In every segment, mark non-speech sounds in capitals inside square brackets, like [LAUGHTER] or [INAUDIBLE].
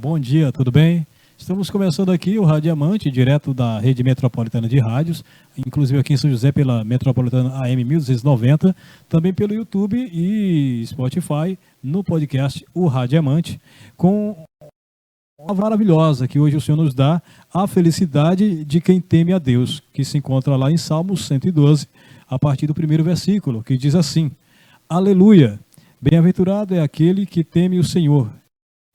bom dia, tudo bem? Estamos começando aqui o Radiamante, direto da rede metropolitana de rádios, inclusive aqui em São José pela metropolitana AM 1290, também pelo YouTube e Spotify, no podcast O Radiamante, com uma maravilhosa que hoje o Senhor nos dá, a felicidade de quem teme a Deus, que se encontra lá em Salmos 112, a partir do primeiro versículo, que diz assim: Aleluia! Bem-aventurado é aquele que teme o Senhor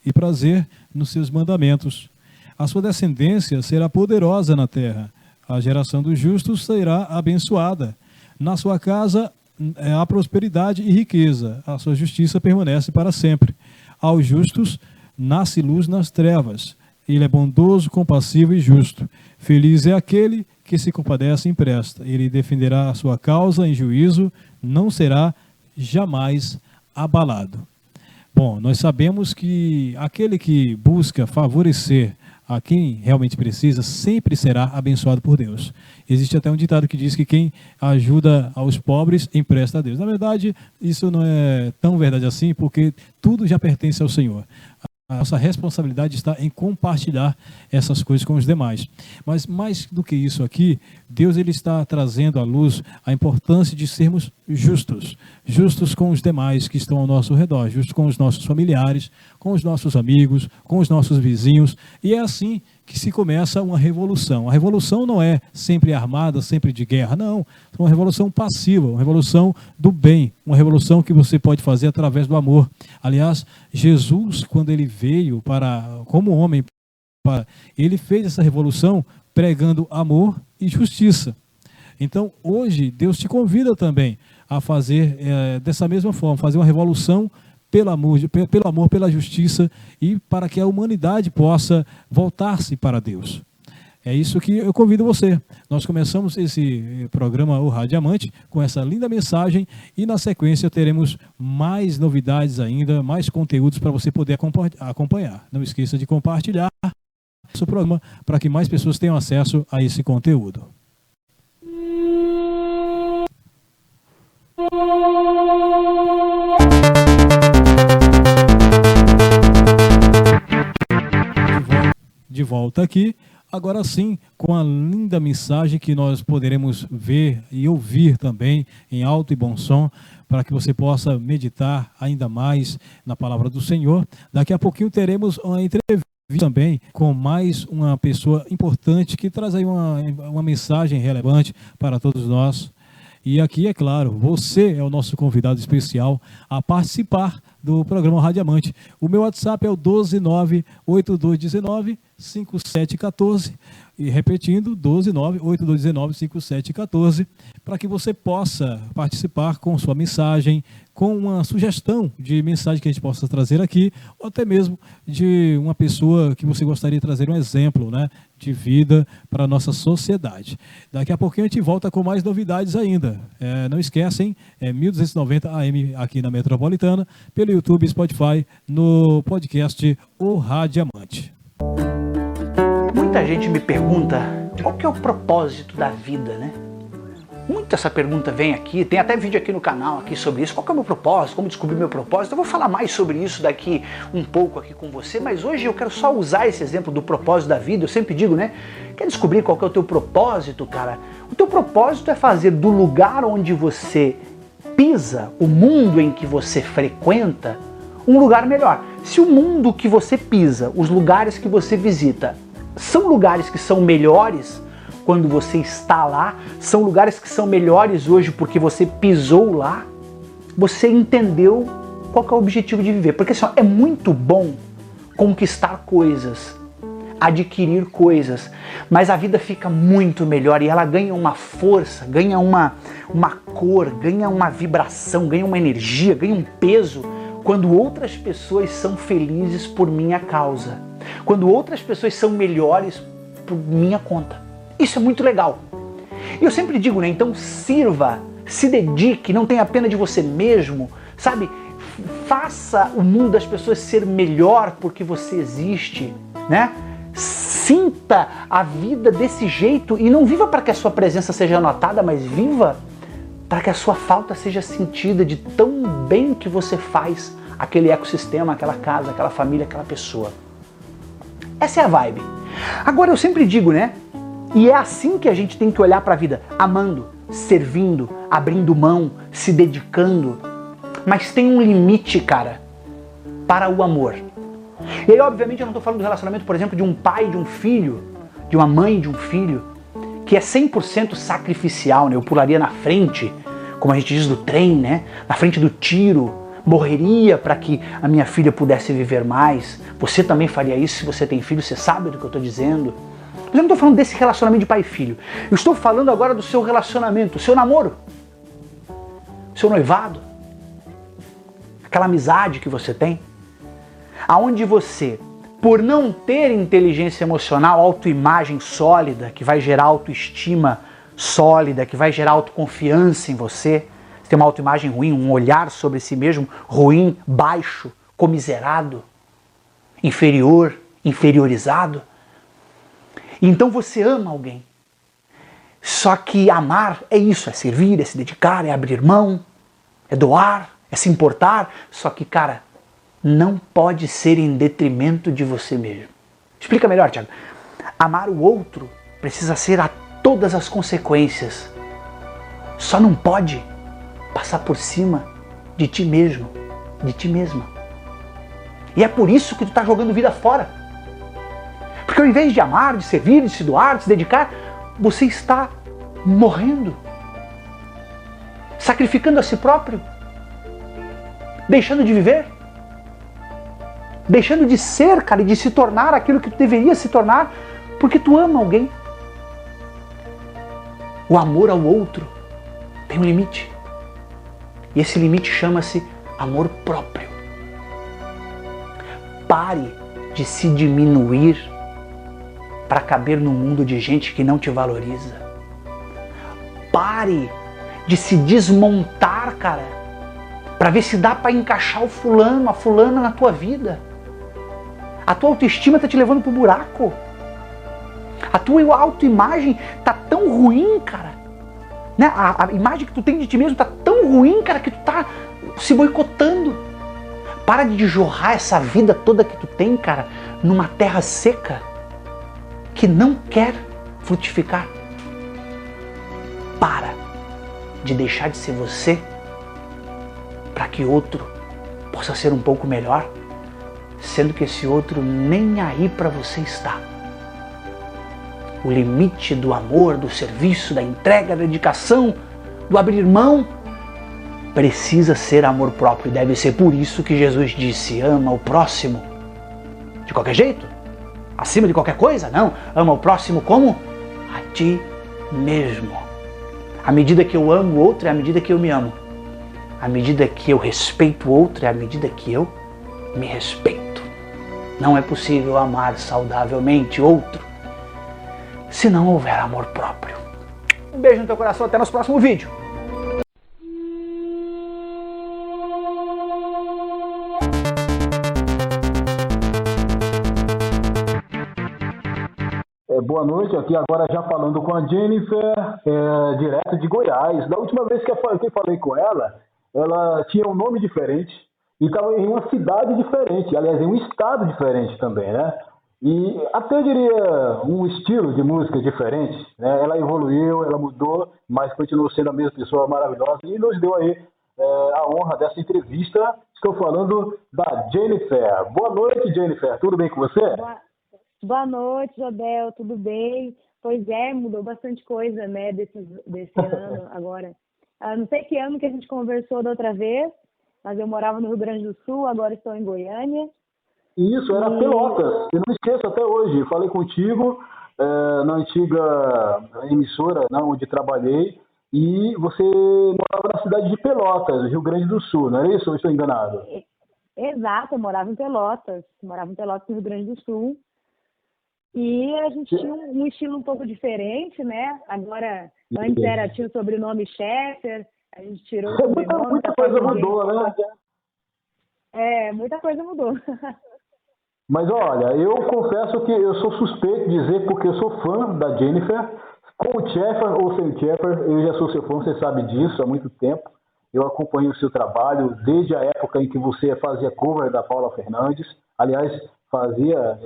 e prazer nos seus mandamentos. A sua descendência será poderosa na terra. A geração dos justos será abençoada. Na sua casa é, há prosperidade e riqueza. A sua justiça permanece para sempre. Aos justos nasce luz nas trevas. Ele é bondoso, compassivo e justo. Feliz é aquele que se compadece e empresta. Ele defenderá a sua causa em juízo, não será jamais abalado. Bom, nós sabemos que aquele que busca favorecer a quem realmente precisa sempre será abençoado por Deus. Existe até um ditado que diz que quem ajuda aos pobres empresta a Deus. Na verdade, isso não é tão verdade assim, porque tudo já pertence ao Senhor. A nossa responsabilidade está em compartilhar essas coisas com os demais. Mas mais do que isso aqui, Deus ele está trazendo à luz a importância de sermos justos, justos com os demais que estão ao nosso redor, justos com os nossos familiares, com os nossos amigos, com os nossos vizinhos. E é assim que se começa uma revolução. A revolução não é sempre armada, sempre de guerra, não. É uma revolução passiva, uma revolução do bem, uma revolução que você pode fazer através do amor. Aliás, Jesus, quando ele veio para como homem, para, ele fez essa revolução pregando amor e justiça. Então, hoje, Deus te convida também a fazer é, dessa mesma forma, fazer uma revolução pelo amor, pelo amor, pela justiça e para que a humanidade possa voltar-se para Deus. É isso que eu convido você. Nós começamos esse programa O Radiamante com essa linda mensagem e na sequência teremos mais novidades ainda, mais conteúdos para você poder acompanhar. Não esqueça de compartilhar o programa para que mais pessoas tenham acesso a esse conteúdo. De volta aqui. Agora sim, com a linda mensagem que nós poderemos ver e ouvir também em alto e bom som, para que você possa meditar ainda mais na palavra do Senhor. Daqui a pouquinho teremos uma entrevista também com mais uma pessoa importante que traz aí uma, uma mensagem relevante para todos nós. E aqui, é claro, você é o nosso convidado especial a participar do programa Radiamante. O meu WhatsApp é o 1298219 5714 e repetindo 12982195714 para que você possa participar com sua mensagem, com uma sugestão de mensagem que a gente possa trazer aqui, ou até mesmo de uma pessoa que você gostaria de trazer um exemplo, né, de vida para a nossa sociedade. Daqui a pouquinho a gente volta com mais novidades ainda. É, não esquecem, é 1290 AM aqui na Metropolitana, pelo YouTube, Spotify, no podcast O Radiamante. Muita gente me pergunta qual que é o propósito da vida, né? Muito essa pergunta vem aqui, tem até vídeo aqui no canal aqui sobre isso. Qual é o meu propósito? Como descobrir meu propósito? Eu vou falar mais sobre isso daqui um pouco aqui com você, mas hoje eu quero só usar esse exemplo do propósito da vida. Eu sempre digo, né? Quer descobrir qual é o teu propósito, cara? O teu propósito é fazer do lugar onde você pisa, o mundo em que você frequenta, um lugar melhor. Se o mundo que você pisa, os lugares que você visita, são lugares que são melhores quando você está lá, são lugares que são melhores hoje porque você pisou lá, você entendeu qual é o objetivo de viver. Porque assim, é muito bom conquistar coisas, adquirir coisas, mas a vida fica muito melhor e ela ganha uma força, ganha uma, uma cor, ganha uma vibração, ganha uma energia, ganha um peso quando outras pessoas são felizes por minha causa, quando outras pessoas são melhores por minha conta. Isso é muito legal. E eu sempre digo, né? Então sirva, se dedique, não tenha pena de você mesmo, sabe? Faça o mundo das pessoas ser melhor porque você existe, né? Sinta a vida desse jeito e não viva para que a sua presença seja notada, mas viva para que a sua falta seja sentida de tão bem que você faz aquele ecossistema, aquela casa, aquela família, aquela pessoa. Essa é a vibe. Agora eu sempre digo, né? E é assim que a gente tem que olhar para a vida, amando, servindo, abrindo mão, se dedicando. Mas tem um limite, cara, para o amor. E aí, obviamente, eu não estou falando do relacionamento, por exemplo, de um pai, de um filho, de uma mãe, de um filho, que é 100% sacrificial, né? Eu pularia na frente, como a gente diz do trem, né? Na frente do tiro, morreria para que a minha filha pudesse viver mais. Você também faria isso se você tem filho, você sabe do que eu estou dizendo. Mas eu não estou falando desse relacionamento de pai e filho. Eu estou falando agora do seu relacionamento, seu namoro, seu noivado, aquela amizade que você tem, aonde você, por não ter inteligência emocional, autoimagem sólida, que vai gerar autoestima sólida, que vai gerar autoconfiança em você, você tem uma autoimagem ruim, um olhar sobre si mesmo ruim, baixo, comiserado, inferior, inferiorizado. Então você ama alguém. Só que amar é isso, é servir, é se dedicar, é abrir mão, é doar, é se importar. Só que, cara, não pode ser em detrimento de você mesmo. Explica melhor, Tiago. Amar o outro precisa ser a todas as consequências. Só não pode passar por cima de ti mesmo, de ti mesma. E é por isso que tu está jogando vida fora. Porque ao invés de amar, de servir, de se doar, de se dedicar, você está morrendo, sacrificando a si próprio, deixando de viver, deixando de ser, cara, e de se tornar aquilo que tu deveria se tornar, porque tu ama alguém. O amor ao outro tem um limite. E esse limite chama-se amor próprio. Pare de se diminuir para caber no mundo de gente que não te valoriza. Pare de se desmontar, cara, para ver se dá para encaixar o fulano, a fulana na tua vida. A tua autoestima está te levando pro buraco. A tua autoimagem tá tão ruim, cara, né? A, a, imagem que tu tem de ti mesmo tá tão ruim, cara, que tu tá se boicotando. Para de jorrar essa vida toda que tu tem, cara, numa terra seca que não quer frutificar. Para de deixar de ser você para que outro possa ser um pouco melhor, sendo que esse outro nem aí para você está o limite do amor, do serviço, da entrega, da dedicação, do abrir mão, precisa ser amor próprio. Deve ser por isso que Jesus disse: ama o próximo. De qualquer jeito? Acima de qualquer coisa? Não. Ama o próximo como? A ti mesmo. À medida que eu amo o outro é à medida que eu me amo. À medida que eu respeito o outro é à medida que eu me respeito. Não é possível amar saudavelmente outro se não houver amor próprio. Um beijo no teu coração, até nosso próximo vídeo. Boa noite, aqui agora já falando com a Jennifer, é, direto de Goiás. Da última vez que eu falei com ela, ela tinha um nome diferente e estava em uma cidade diferente, aliás, em um estado diferente também, né? E até diria um estilo de música diferente. Né? Ela evoluiu, ela mudou, mas continuou sendo a mesma pessoa maravilhosa e nos deu aí é, a honra dessa entrevista. Estou falando da Jennifer. Boa noite, Jennifer. Tudo bem com você? Boa, boa noite, Jodel. Tudo bem? Pois é, mudou bastante coisa, né, desse, desse ano [LAUGHS] agora. Ah, não sei que ano que a gente conversou da outra vez, mas eu morava no Rio Grande do Sul, agora estou em Goiânia. Isso, era Pelotas. Eu não esqueço até hoje. Falei contigo é, na antiga emissora né, onde trabalhei e você morava na cidade de Pelotas, Rio Grande do Sul, não é isso? Ou estou enganado? Exato, eu morava em Pelotas. Morava em Pelotas, Rio Grande do Sul. E a gente tinha um estilo um pouco diferente, né? Agora, antes era, tinha o sobrenome Sheffer, a gente tirou o [LAUGHS] sobrenome. Muita, coisa mudou, né? É, muita coisa mudou. [LAUGHS] Mas olha, eu confesso que eu sou suspeito de dizer porque eu sou fã da Jennifer. Com o Sheffer ou sem o Sheffer, eu já sou seu fã, você sabe disso há muito tempo. Eu acompanho o seu trabalho desde a época em que você fazia cover da Paula Fernandes. Aliás, fazia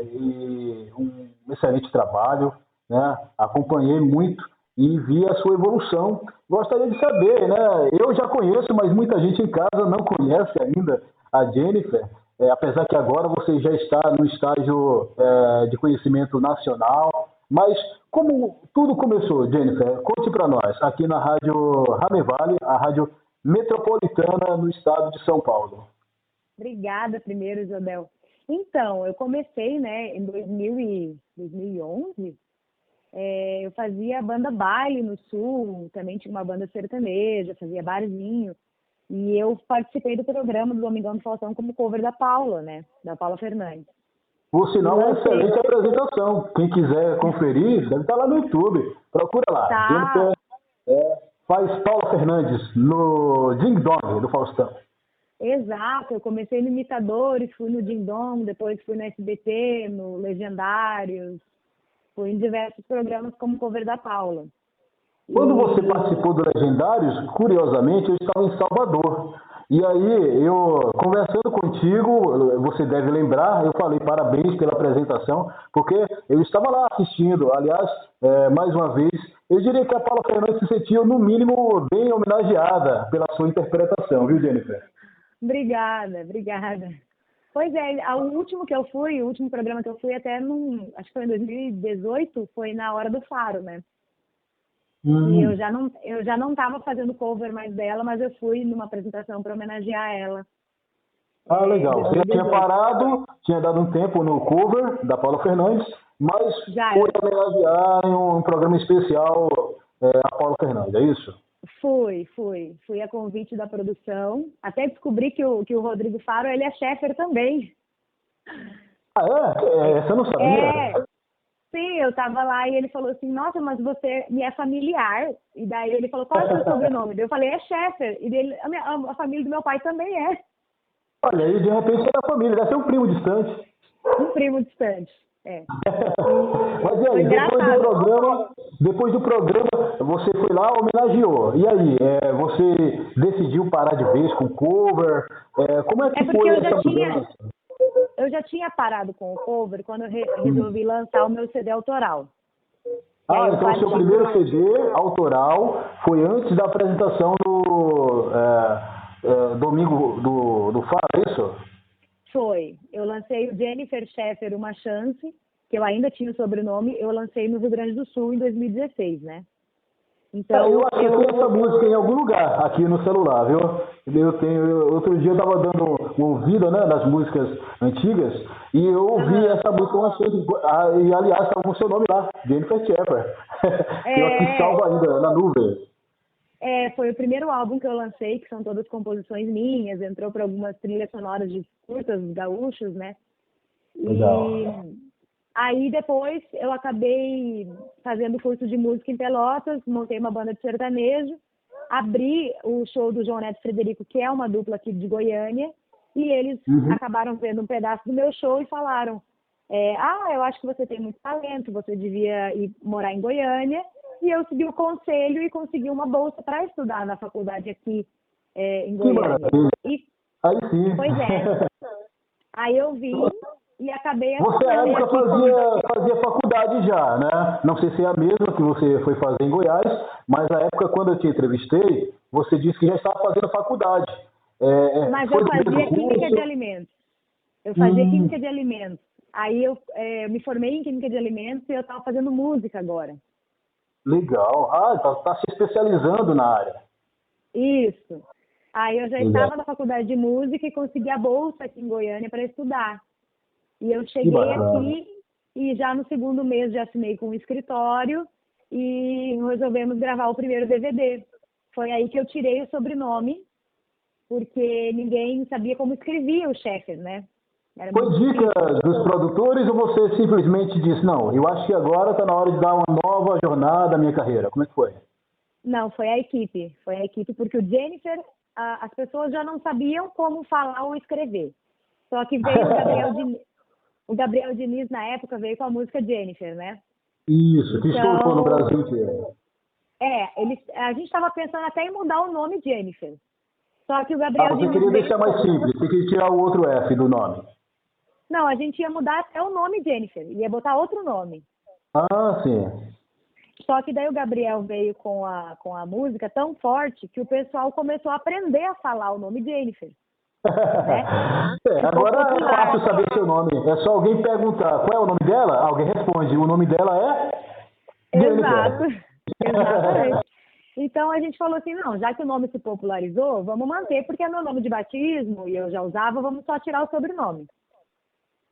um excelente trabalho, né? acompanhei muito e vi a sua evolução. Gostaria de saber, né? Eu já conheço, mas muita gente em casa não conhece ainda a Jennifer, é, apesar que agora você já está no estágio é, de conhecimento nacional. Mas como tudo começou, Jennifer? Conte para nós, aqui na Rádio Ramevale, a rádio metropolitana no estado de São Paulo. Obrigada primeiro, Isabel. Então, eu comecei, né, em 2000 e 2011, é, eu fazia banda baile no sul, também tinha uma banda sertaneja, fazia barzinho. E eu participei do programa do Domingão do Faustão como cover da Paula, né? Da Paula Fernandes. Por sinal, uma excelente apresentação. Quem quiser conferir, deve estar lá no YouTube. Procura lá. Tá. É, faz Paula Fernandes no Ding Dong do Faustão. Exato, eu comecei no Imitadores, fui no Ding Dong, depois fui no SBT, no Legendários, fui em diversos programas como cover da Paula. Quando você participou do Legendários, curiosamente, eu estava em Salvador. E aí, eu conversando contigo, você deve lembrar, eu falei parabéns pela apresentação, porque eu estava lá assistindo. Aliás, é, mais uma vez, eu diria que a Paula Fernandes se sentiu, no mínimo, bem homenageada pela sua interpretação, viu, Jennifer? Obrigada, obrigada. Pois é, o último que eu fui, o último programa que eu fui até num, acho que foi em 2018, foi na Hora do Faro, né? Hum. E eu já não eu já não estava fazendo cover mais dela, mas eu fui numa apresentação para homenagear ela. Ah, legal. Você já tinha parado, tinha dado um tempo no cover da Paula Fernandes, mas já foi homenagear em um programa especial é, a Paula Fernandes, é isso? Fui, fui. Fui a convite da produção. Até descobri que o, que o Rodrigo Faro, ele é chefer também. Ah, é? Essa eu não sabia. É. Sim, eu tava lá e ele falou assim, nossa, mas você me é familiar. E daí ele falou, qual é o seu [LAUGHS] sobrenome? eu falei, é chefer. E dele, a, minha, a, família do meu pai também é. Olha, aí de repente é da família, deve ser um primo distante. Um primo distante. É. [LAUGHS] Mas e aí, depois do programa, depois do programa, você foi lá, homenageou. E aí, é, você decidiu parar de vez com cover? É, como é que é foi eu já essa tinha, Eu já tinha parado com o cover quando eu re resolvi lançar o meu CD autoral. Ah, então o seu primeiro CD autoral foi antes da apresentação do é, é, Domingo do, do Faro, é isso? Foi. Eu lancei o Jennifer Sheffer Uma Chance, que eu ainda tinha o sobrenome, eu lancei no Rio Grande do Sul em 2016, né? Então, eu acho eu... essa música em algum lugar aqui no celular, viu? Eu tenho, outro dia eu estava dando uma ouvida né, nas músicas antigas e eu ouvi uhum. essa música uma e aliás estava com o seu nome lá, Jennifer Shepard. [LAUGHS] É... eu aqui salvo ainda na nuvem. É, foi o primeiro álbum que eu lancei, que são todas composições minhas, entrou para algumas trilhas sonoras de curtas gaúchos, né? Legal. E aí depois eu acabei fazendo curso de música em Pelotas, montei uma banda de sertanejo, abri o show do João Neto Frederico, que é uma dupla aqui de Goiânia, e eles uhum. acabaram vendo um pedaço do meu show e falaram: é, Ah, eu acho que você tem muito talento, você devia ir morar em Goiânia e eu segui o conselho e consegui uma bolsa para estudar na faculdade aqui é, em Goiânia. E, Aí sim. Pois é. Aí eu vim e acabei... Você na época fazia, fazia faculdade já, né? Não sei se é a mesma que você foi fazer em Goiás, mas na época quando eu te entrevistei, você disse que já estava fazendo faculdade. É, é mas eu fazia química de alimentos. Eu fazia hum. química de alimentos. Aí eu, é, eu me formei em química de alimentos e eu estava fazendo música agora. Legal. Ah, está tá se especializando na área. Isso. Aí eu já estava na faculdade de música e consegui a bolsa aqui em Goiânia para estudar. E eu cheguei aqui e já no segundo mês já assinei com o escritório e resolvemos gravar o primeiro DVD. Foi aí que eu tirei o sobrenome, porque ninguém sabia como escrevia o chefe, né? Era Foi dica dos produtores ou você simplesmente disse, não, eu acho que agora está na hora de dar uma nova jornada à minha carreira? Como é que foi? Não, foi a equipe. Foi a equipe, porque o Jennifer, a, as pessoas já não sabiam como falar ou escrever. Só que veio o Gabriel, [LAUGHS] Diniz, o Gabriel Diniz, na época, veio com a música Jennifer, né? Isso, que então, estourou no Brasil inteiro. É, ele, a gente estava pensando até em mudar o nome Jennifer. Só que o Gabriel ah, você Diniz. queria deixar mais simples, você queria tirar o outro F do nome. Não, a gente ia mudar até o nome Jennifer, ia botar outro nome. Ah, sim. Só que daí o Gabriel veio com a, com a música tão forte que o pessoal começou a aprender a falar o nome Jennifer. [LAUGHS] É, agora é fácil saber seu nome. É só alguém perguntar qual é o nome dela, alguém responde. O nome dela é. Exato. [LAUGHS] Exatamente. Então a gente falou assim, não, já que o nome se popularizou, vamos manter, porque é meu nome de batismo e eu já usava, vamos só tirar o sobrenome.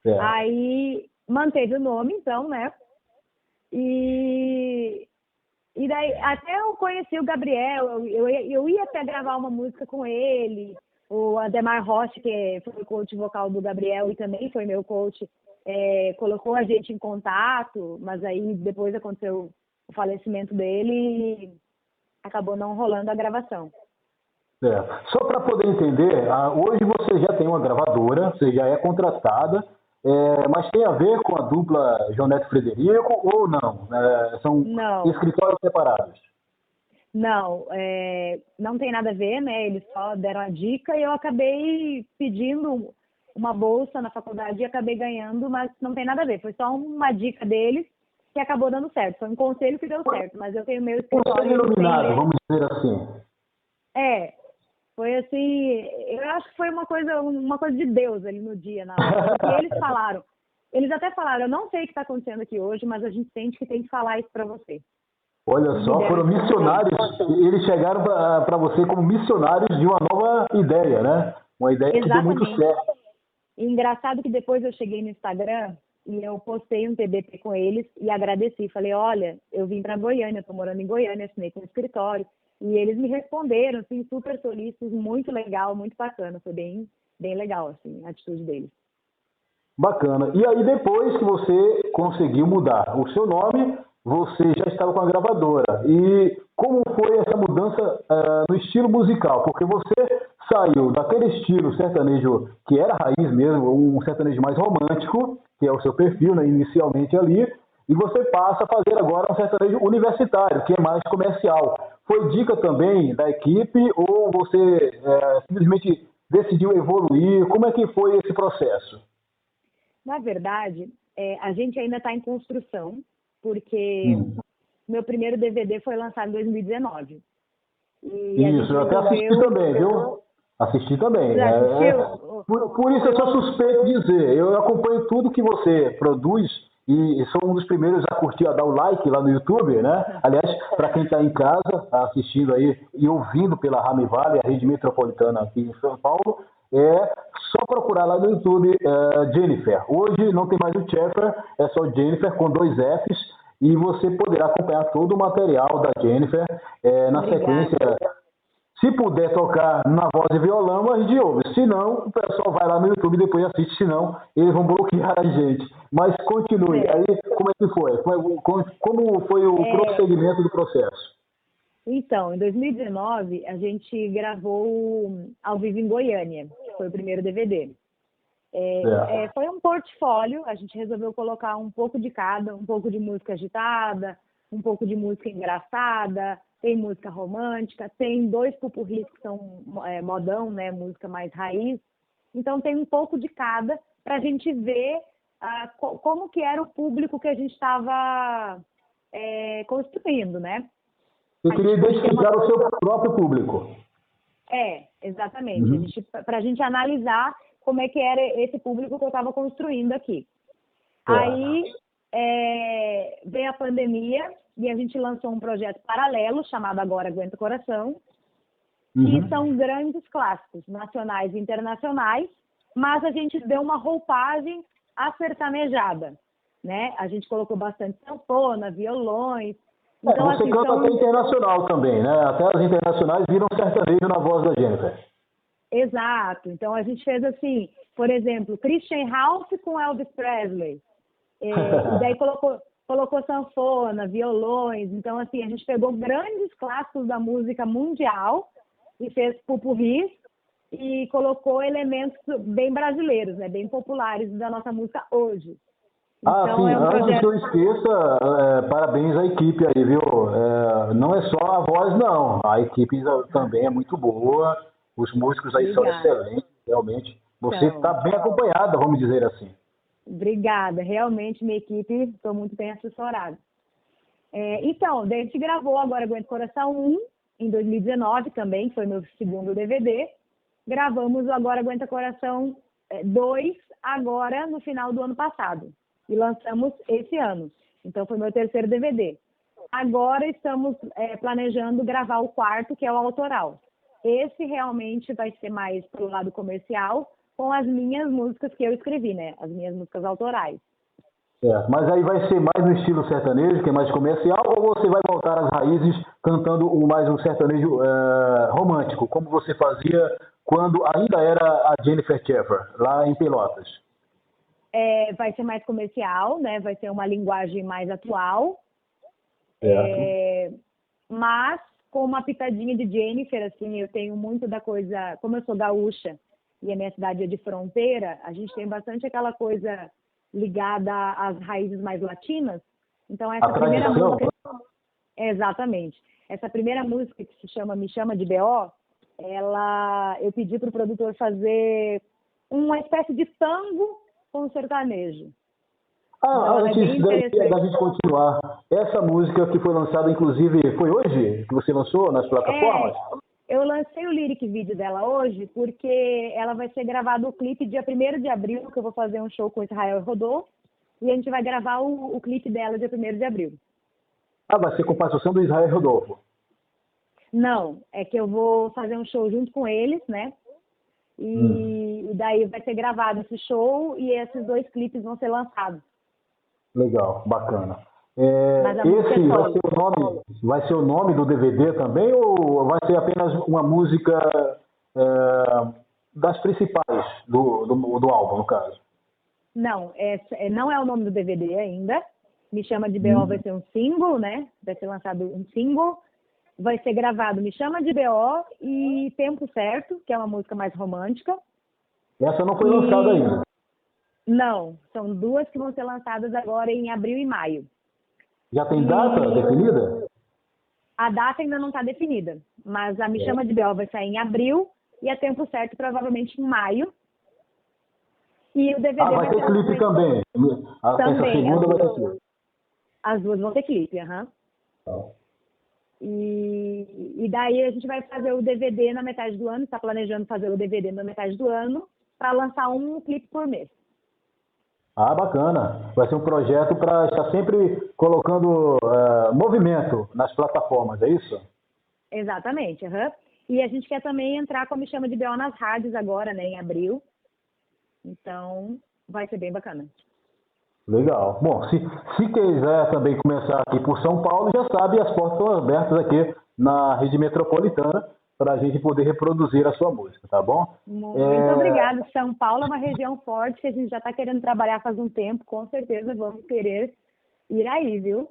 É. Aí manteve o nome, então, né? E, e daí até eu conheci o Gabriel, eu, eu, eu ia até gravar uma música com ele, o Ademar Rocha, que foi o coach vocal do Gabriel e também foi meu coach, é, colocou a gente em contato, mas aí depois aconteceu o falecimento dele e acabou não rolando a gravação. É. Só para poder entender, hoje você já tem uma gravadora, você já é contratada, é, mas tem a ver com a dupla João Neto Frederico ou não? É, são não. escritórios separados? Não, é, não tem nada a ver, né? Eles só deram a dica e eu acabei pedindo uma bolsa na faculdade e acabei ganhando, mas não tem nada a ver. Foi só uma dica deles que acabou dando certo. Foi um conselho que deu certo, mas eu tenho meu escritório. Conselho iluminado, vamos dizer assim. É, foi assim, eu acho que foi uma coisa, uma coisa de Deus ali no dia, na hora. [LAUGHS] Porque eles falaram, eles até falaram, eu não sei o que está acontecendo aqui hoje, mas a gente sente que tem que falar isso para você. Olha só, foram missionários, eles chegaram para você como missionários de uma nova ideia, né? Uma ideia Exatamente. que deu muito certo. engraçado que depois eu cheguei no Instagram e eu postei um TBT com eles e agradeci. Falei, olha, eu vim para Goiânia, estou morando em Goiânia, assinei com o escritório. E eles me responderam, assim, super solícitos, muito legal, muito bacana. Foi bem, bem legal, assim, a atitude deles. Bacana. E aí, depois que você conseguiu mudar o seu nome, você já estava com a gravadora. E como foi essa mudança uh, no estilo musical? Porque você saiu daquele estilo sertanejo que era raiz mesmo, um sertanejo mais romântico, que é o seu perfil, né, inicialmente ali, e você passa a fazer agora um sertanejo universitário, que é mais comercial. Foi dica também da equipe ou você é, simplesmente decidiu evoluir? Como é que foi esse processo? Na verdade, é, a gente ainda está em construção, porque hum. meu primeiro DVD foi lançado em 2019. E isso, eu até assisti também, viu? Assisti também. É, é, por, por, isso eu sou suspeito de dizer. Eu acompanho tudo que você produz e sou um dos primeiros a curtir, a dar o like lá no YouTube, né? Aliás, para quem está em casa assistindo aí e ouvindo pela Rami Vale, a rede metropolitana aqui em São Paulo, é só procurar lá no YouTube uh, Jennifer. Hoje não tem mais o Cheffer, é só Jennifer com dois Fs e você poderá acompanhar todo o material da Jennifer é, na Obrigada. sequência. Se puder tocar na voz e violão, a gente ouve. Se não, o pessoal vai lá no YouTube e depois assiste, senão eles vão bloquear a gente. Mas continue. É. Aí, como é que foi? Como foi o é... prosseguimento do processo? Então, em 2019, a gente gravou ao vivo em Goiânia, foi o primeiro DVD. É, é, foi um portfólio, a gente resolveu colocar um pouco de cada, um pouco de música agitada, um pouco de música engraçada, tem música romântica, tem dois pupurris que são é, modão, né, música mais raiz. Então tem um pouco de cada para a gente ver ah, co como que era o público que a gente estava é, construindo, né? Você queria identificar uma... o seu próprio público. É, exatamente. Uhum. Para a gente analisar como é que era esse público que eu estava construindo aqui. É. Aí é, veio a pandemia e a gente lançou um projeto paralelo chamado Agora Aguenta o Coração, uhum. que são grandes clássicos nacionais e internacionais, mas a gente deu uma roupagem acertamejada, né? A gente colocou bastante sanfona, violões, é, então, você assim, canta são... até internacional também, né? Até as internacionais viram sertanejo na voz da Jennifer. Exato. Então a gente fez assim, por exemplo, Christian Ralph com Elvis Presley. É, e [LAUGHS] daí colocou, colocou sanfona, violões. Então, assim, a gente pegou grandes clássicos da música mundial e fez pupurris e colocou elementos bem brasileiros, né? Bem populares da nossa música hoje. Ah, então, sim, é um antes projeto... que eu esqueça, é, parabéns à equipe aí, viu? É, não é só a voz, não. A equipe também é muito boa, os músicos aí Obrigada. são excelentes, realmente. Você está então, bem acompanhada, vamos dizer assim. Obrigada. Realmente, minha equipe, estou muito bem assessorada. É, então, a gente gravou agora Aguento Coração 1 em 2019 também, foi meu segundo DVD. Gravamos Agora Aguenta Coração 2 é, agora no final do ano passado. E lançamos esse ano. Então foi meu terceiro DVD. Agora estamos é, planejando gravar o quarto, que é o autoral. Esse realmente vai ser mais para o lado comercial, com as minhas músicas que eu escrevi, né? As minhas músicas autorais. É, mas aí vai ser mais no estilo sertanejo, que é mais comercial, ou você vai voltar às raízes cantando mais um sertanejo é, romântico, como você fazia quando ainda era a Jennifer Sheffer, lá em Pelotas? É, vai ser mais comercial, né? Vai ser uma linguagem mais atual. É, mas com uma pitadinha de Jennifer, assim, eu tenho muito da coisa, como eu sou gaúcha e a minha cidade é de fronteira, a gente tem bastante aquela coisa ligada às raízes mais latinas. Então essa a primeira tradição. música, exatamente, essa primeira música que se chama Me Chama de BO, ela, eu pedi para o produtor fazer uma espécie de tango com sertanejo. Ah, então, antes é da, gente continuar, essa música que foi lançada, inclusive, foi hoje que você lançou nas plataformas? Eu lancei o lyric vídeo dela hoje porque ela vai ser gravado o clipe dia 1 de abril, que eu vou fazer um show com Israel Rodolfo, e a gente vai gravar o, o clipe dela dia 1 de abril. Ah, vai ser com participação do Israel Rodolfo? Não, é que eu vou fazer um show junto com eles, né? E, hum. e daí vai ser gravado esse show e esses dois clipes vão ser lançados. Legal, bacana. É, esse é vai ser, o nome, vai ser o nome do DVD também ou vai ser apenas uma música é, das principais do, do, do, álbum, no caso? Não, é, é não é o nome do DVD ainda. Me Chama de BO hum. vai ser um single, né? Vai ser lançado um single. Vai ser gravado Me Chama de BO e Tempo Certo, que é uma música mais romântica. Essa não foi lançada e... ainda. Não, são duas que vão ser lançadas agora em abril e maio. Já tem data definida? A data ainda não está definida, mas a Me é. Chama de Bel vai sair em abril e a tempo certo provavelmente em maio. E o DVD ah, vai, vai ter clipe também. A, também. Essa segunda vai ter clipe. As duas vão ter clipe, aham. Uhum. E, e daí a gente vai fazer o DVD na metade do ano, está planejando fazer o DVD na metade do ano, para lançar um clipe por mês. Ah, bacana. Vai ser um projeto para estar sempre colocando uh, movimento nas plataformas, é isso? Exatamente. Uhum. E a gente quer também entrar, como chama de BO, nas rádios agora, né, em abril. Então, vai ser bem bacana. Legal. Bom, se, se quiser também começar aqui por São Paulo, já sabe, as portas estão abertas aqui na rede metropolitana para a gente poder reproduzir a sua música, tá bom? Muito é... obrigada. São Paulo é uma região forte que a gente já está querendo trabalhar faz um tempo, com certeza vamos querer ir aí, viu?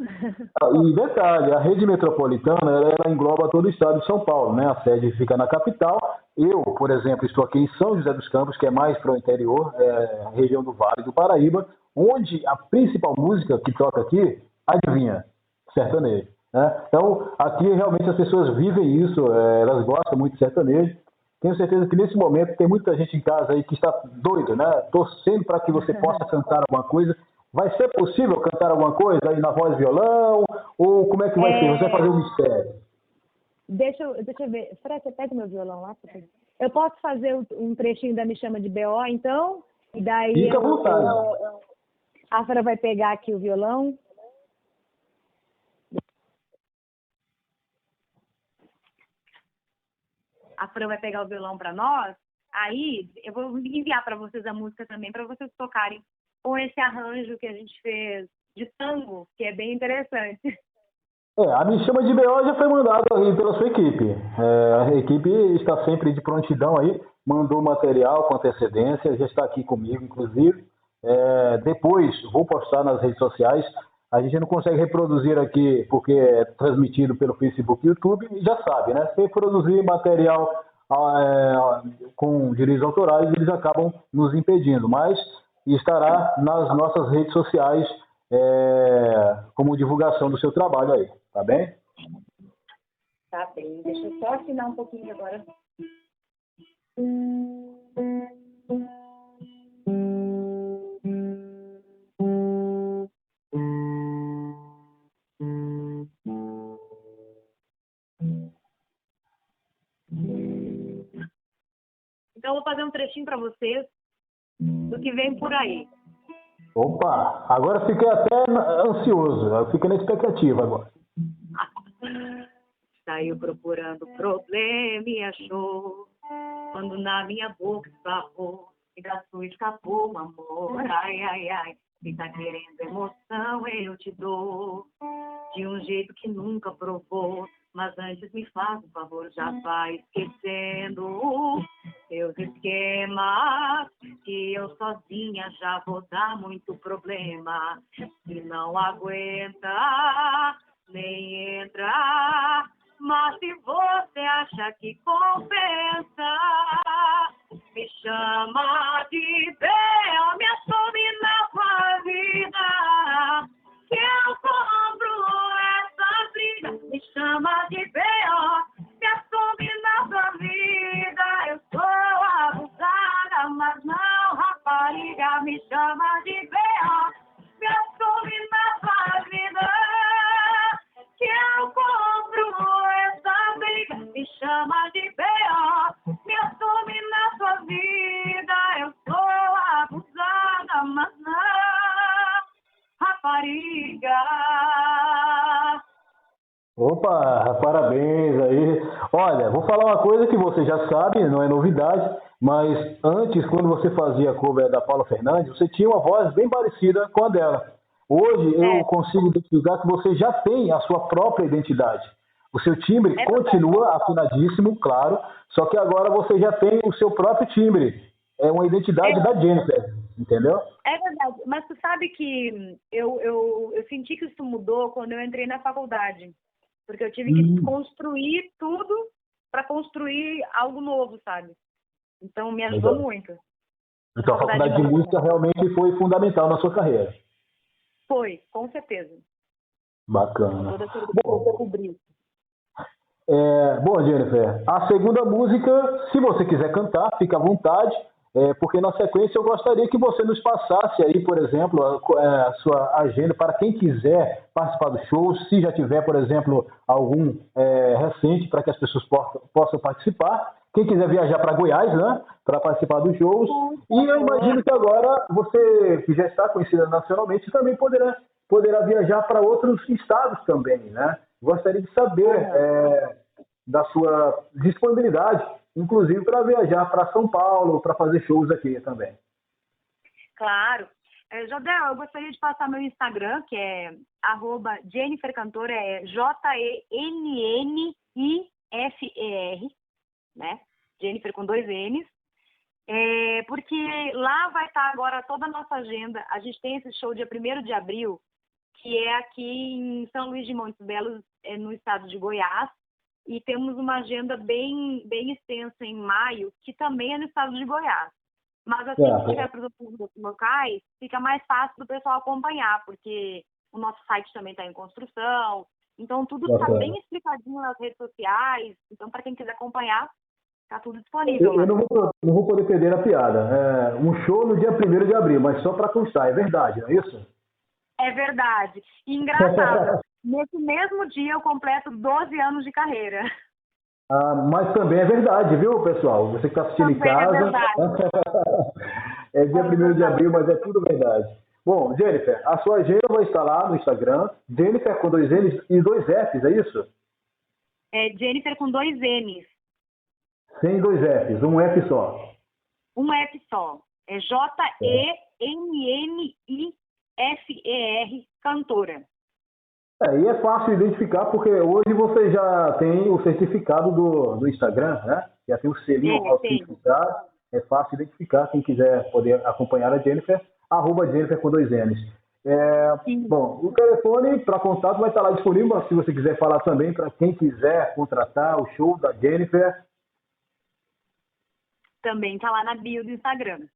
Ah, e detalhe, a rede metropolitana ela, ela, engloba todo o estado de São Paulo, né? A sede fica na capital. Eu, por exemplo, estou aqui em São José dos Campos, que é mais para o interior, é, região do Vale do Paraíba, onde a principal música que toca aqui, adivinha, sertanejo. Né? Então, aqui realmente as pessoas vivem isso, é, elas gostam muito de sertanejo. Tenho certeza que nesse momento tem muita gente em casa aí que está doida, né? Torcendo para que você [LAUGHS] possa cantar alguma coisa. Vai ser possível cantar alguma coisa aí na voz violão? Ou como é que vai é... ser? Você vai fazer um mistério? Deixa eu, deixa eu ver. Fred, você pega meu violão lá? Eu posso fazer um trechinho da Me Chama de BO, então? E daí. Fica à vontade. Eu, eu, a Fara vai pegar aqui o violão. A Fran vai pegar o violão para nós, aí eu vou enviar para vocês a música também, para vocês tocarem com esse arranjo que a gente fez de tango, que é bem interessante. [LAUGHS] É, a Me Chama de BO já foi mandada aí pela sua equipe. É, a equipe está sempre de prontidão aí, mandou material com antecedência, já está aqui comigo, inclusive. É, depois vou postar nas redes sociais a gente não consegue reproduzir aqui porque é transmitido pelo Facebook e YouTube, e já sabe, né? Se produzir material ah, é, com direitos autorais, eles acabam nos impedindo, mas estará nas nossas redes sociais é, como divulgação do seu trabalho aí, tá bem? Tá bem, deixa eu só assinar um pouquinho agora. Então, eu vou fazer um trechinho para vocês do que vem por aí. Opa, agora fiquei até ansioso, eu fiquei na expectativa agora. [LAUGHS] Saiu procurando problema e achou, quando na minha boca esbarrou, e da sua escapou um amor, ai, ai, ai. Se tá querendo emoção, eu te dou, de um jeito que nunca provou. Mas antes me faz um favor, já vai esquecendo seus esquemas. Que eu sozinha já vou dar muito problema. Se não aguenta, nem entra. Mas se você acha que compensa, me chama de Bel, Opa, parabéns aí. Olha, vou falar uma coisa que você já sabe, não é novidade, mas antes, quando você fazia a cover da Paula Fernandes, você tinha uma voz bem parecida com a dela. Hoje eu É. consigo identificar que você já tem a sua própria identidade. O seu timbre É continua afinadíssimo, claro, só que agora você já tem o seu próprio timbre. É uma identidade É. da Jennifer, entendeu? É verdade, mas tu sabe que eu, eu, eu senti que isso mudou quando eu entrei na faculdade. Porque eu tive que Hum. desconstruir tudo para construir algo novo, sabe? Então me ajudou Legal. muito. Então a Faculdade faculdade de música realmente foi fundamental na sua carreira. Foi, com certeza. Bacana. Toda cobri. É, bom, Jennifer, a segunda música, se você quiser cantar, fica à vontade, é, porque na sequência eu gostaria que você nos passasse aí, por exemplo, a, a sua agenda para quem quiser participar do show, se já tiver, por exemplo, algum é, recente para que as pessoas possam, possam participar. Quem quiser viajar para Goiás, né, para participar dos shows. E eu imagino que agora você, que já está conhecida nacionalmente, também poderá, poderá viajar para outros estados também, né? Gostaria de saber é, da sua disponibilidade, inclusive para viajar para São Paulo, para fazer shows aqui também. Claro. É, Jodel, eu gostaria de passar meu Instagram, que é arroba Jennifer Cantora, é J-E-N-N-I-F-E-R, né? Jennifer com dois N's. É, porque lá vai estar agora toda a nossa agenda. A gente tem esse show dia 1 de abril, que é aqui em São Luís de Montes Belos, é, no estado de Goiás. E temos uma agenda bem, bem extensa em maio, que também é no estado de Goiás. Mas assim que tiver para os outros locais, fica mais fácil do pessoal acompanhar, porque o nosso site também está em construção. Então, tudo está bem explicadinho nas redes sociais. Então, para quem quiser acompanhar, está tudo Eu, disponível lá. eu não, vou, não vou poder perder a piada. É, um show no dia 1 de abril, mas só para constar, é verdade, não é isso? É verdade. E engraçado, [LAUGHS] nesse mesmo dia eu completo 12 anos de carreira. Ah, mas também é verdade, viu, pessoal? Você que está assistindo em Também é casa. verdade. [LAUGHS] É, dia 1 de abril, mas é tudo verdade. Bom, Jennifer, a sua agenda vai estar lá no Instagram. Jennifer com dois N's e dois F's, é isso? É Jennifer com dois N's. Sem dois F's, um F só. Um F só. É J-E-N-N-I-F-E-R, cantora. É, e é fácil identificar porque hoje você já tem o certificado do, do Instagram, né? Já tem o selinho É, autentificado. É fácil identificar quem quiser poder acompanhar a Jennifer, arroba Jennifer com dois N's. É, bom, o telefone para contato vai estar lá disponível, mas se você quiser falar também para quem quiser contratar o show da Jennifer, Também tá lá na bio do Instagram.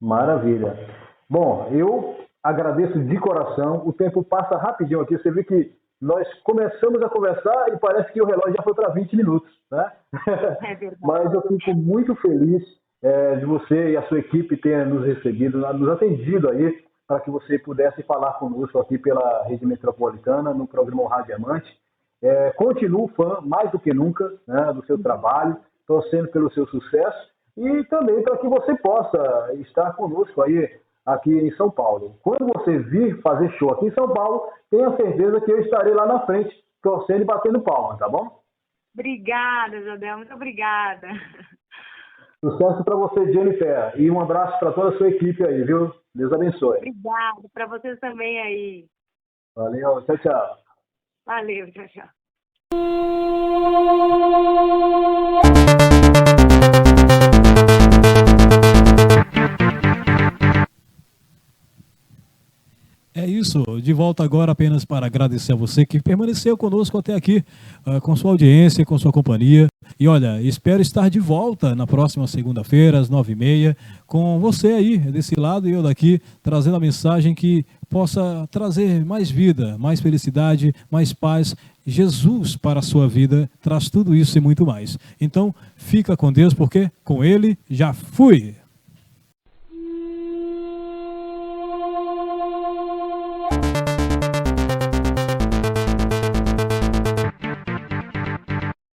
Maravilha. Bom, eu agradeço de coração. O tempo passa rapidinho aqui. Você vê que nós começamos a conversar e parece que o relógio já foi para 20 minutos, né? É verdade. [LAUGHS] Mas eu fico muito feliz é, de você e a sua equipe terem nos recebido, nos atendido aí para que você pudesse falar conosco aqui pela Rede Metropolitana no programa Rádio Diamante. É, continuo fã, mais do que nunca, né, do seu trabalho, torcendo pelo seu sucesso. e também para que você possa estar conosco aí aqui em São Paulo. Quando você vir fazer show aqui em São Paulo, tenha certeza que eu estarei lá na frente, torcendo e batendo palmas, tá bom? Obrigada, Jodel, muito obrigada. Sucesso para você, Jennifer, e um abraço para toda a sua equipe aí, viu? Deus abençoe. Obrigada, para vocês também aí. Valeu, tchau, tchau. Valeu, tchau, tchau. É isso, de volta agora apenas para agradecer a você que permaneceu conosco até aqui, uh, com sua audiência, com sua companhia. E olha, espero estar de volta na próxima segunda-feira, às nove e meia, com você aí, desse lado e eu daqui, trazendo a mensagem que possa trazer mais vida, mais felicidade, mais paz. Jesus para a sua vida traz tudo isso e muito mais. Então, fica com Deus, porque com Ele já fui.